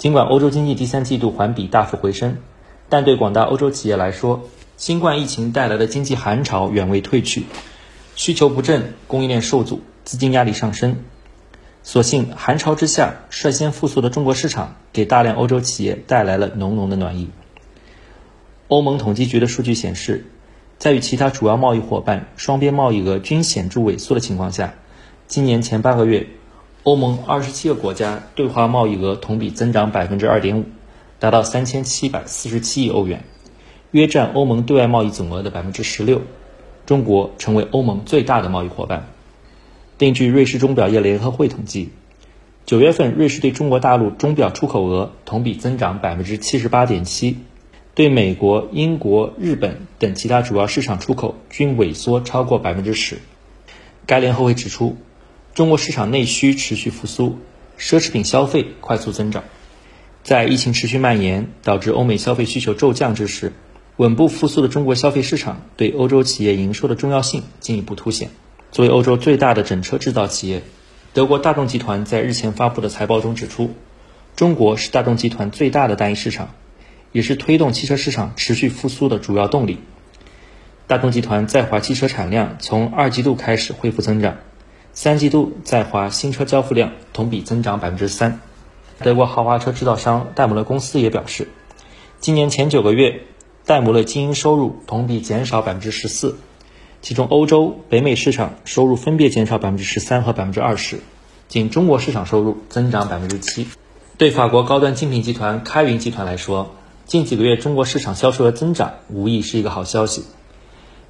尽管欧洲经济第三季度环比大幅回升，但对广大欧洲企业来说，新冠疫情带来的经济寒潮远未退去，需求不振，供应链受阻，资金压力上升。所幸寒潮之下，率先复苏的中国市场给大量欧洲企业带来了浓浓的暖意。欧盟统计局的数据显示，在与其他主要贸易伙伴双边贸易额均显著萎缩的情况下，今年前八个月，欧盟二十七个国家对华贸易额同比增长百分之二点五，达到三千七百四十七亿欧元，约占欧盟对外贸易总额的百分之十六。中国成为欧盟最大的贸易伙伴。另据瑞士钟表业联合会统计，九月份瑞士对中国大陆钟表出口额同比增长百分之七十八点七。对美国、英国、日本等其他主要市场出口均萎缩超过百分之十。该联合会指出，中国市场内需持续复苏，奢侈品消费快速增长。在疫情持续蔓延导致欧美消费需求骤降之时，稳步复苏的中国消费市场对欧洲企业营收的重要性进一步凸显。作为欧洲最大的整车制造企业，德国大众集团在日前发布的财报中指出，中国是大众集团最大的单一市场。也是推动汽车市场持续复苏的主要动力。大众集团在华汽车产量从二季度开始恢复增长，三季度在华新车交付量同比增长百分之三。德国豪华车制造商戴姆勒公司也表示，今年前九个月，戴姆勒经营收入同比减少百分之十四，其中欧洲、北美市场收入分别减少百分之十三和百分之二十，仅中国市场收入增长百分之七。对法国高端精品集团开云集团来说，近几个月，中国市场销售额增长无疑是一个好消息。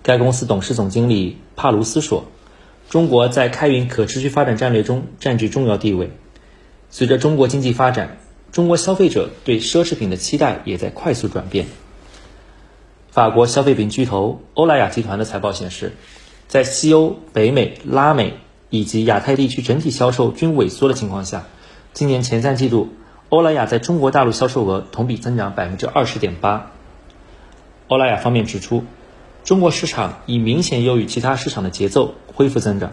该公司董事总经理帕卢斯说：“中国在开云可持续发展战略中占据重要地位。随着中国经济发展，中国消费者对奢侈品的期待也在快速转变。”法国消费品巨头欧莱雅集团的财报显示，在西欧、北美、拉美以及亚太地区整体销售均萎缩的情况下，今年前三季度。欧莱雅在中国大陆销售额同比增长百分之二十点八。欧莱雅方面指出，中国市场已明显优于其他市场的节奏恢复增长，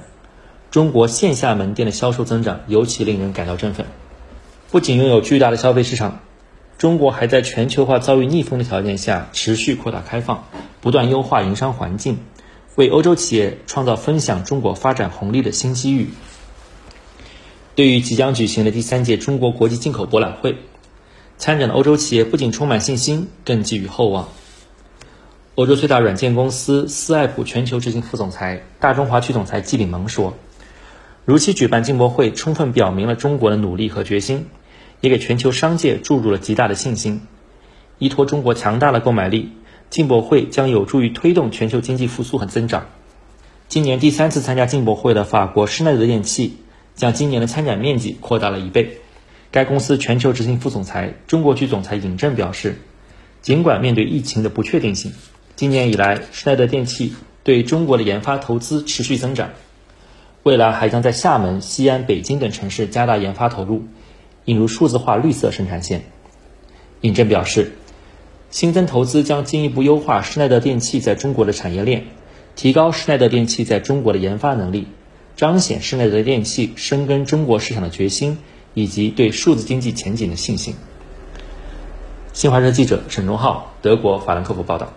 中国线下门店的销售增长尤其令人感到振奋。不仅拥有巨大的消费市场，中国还在全球化遭遇逆风的条件下持续扩大开放，不断优化营商环境，为欧洲企业创造分享中国发展红利的新机遇。对于即将举行的第三届中国国际进口博览会，参展的欧洲企业不仅充满信心，更寄予厚望。欧洲最大软件公司斯艾普全球执行副总裁、大中华区总裁季炳萌说：“如期举办进博会，充分表明了中国的努力和决心，也给全球商界注入了极大的信心。依托中国强大的购买力，进博会将有助于推动全球经济复苏和增长。”今年第三次参加进博会的法国施耐德电器。将今年的参展面积扩大了一倍。该公司全球执行副总裁、中国区总裁尹正表示，尽管面对疫情的不确定性，今年以来，施耐德电器对中国的研发投资持续增长，未来还将在厦门、西安、北京等城市加大研发投入，引入数字化绿色生产线。尹正表示，新增投资将进一步优化施耐德电器在中国的产业链，提高施耐德电器在中国的研发能力。彰显施耐德电器深耕中国市场的决心，以及对数字经济前景的信心。新华社记者沈忠浩，德国法兰克福报道。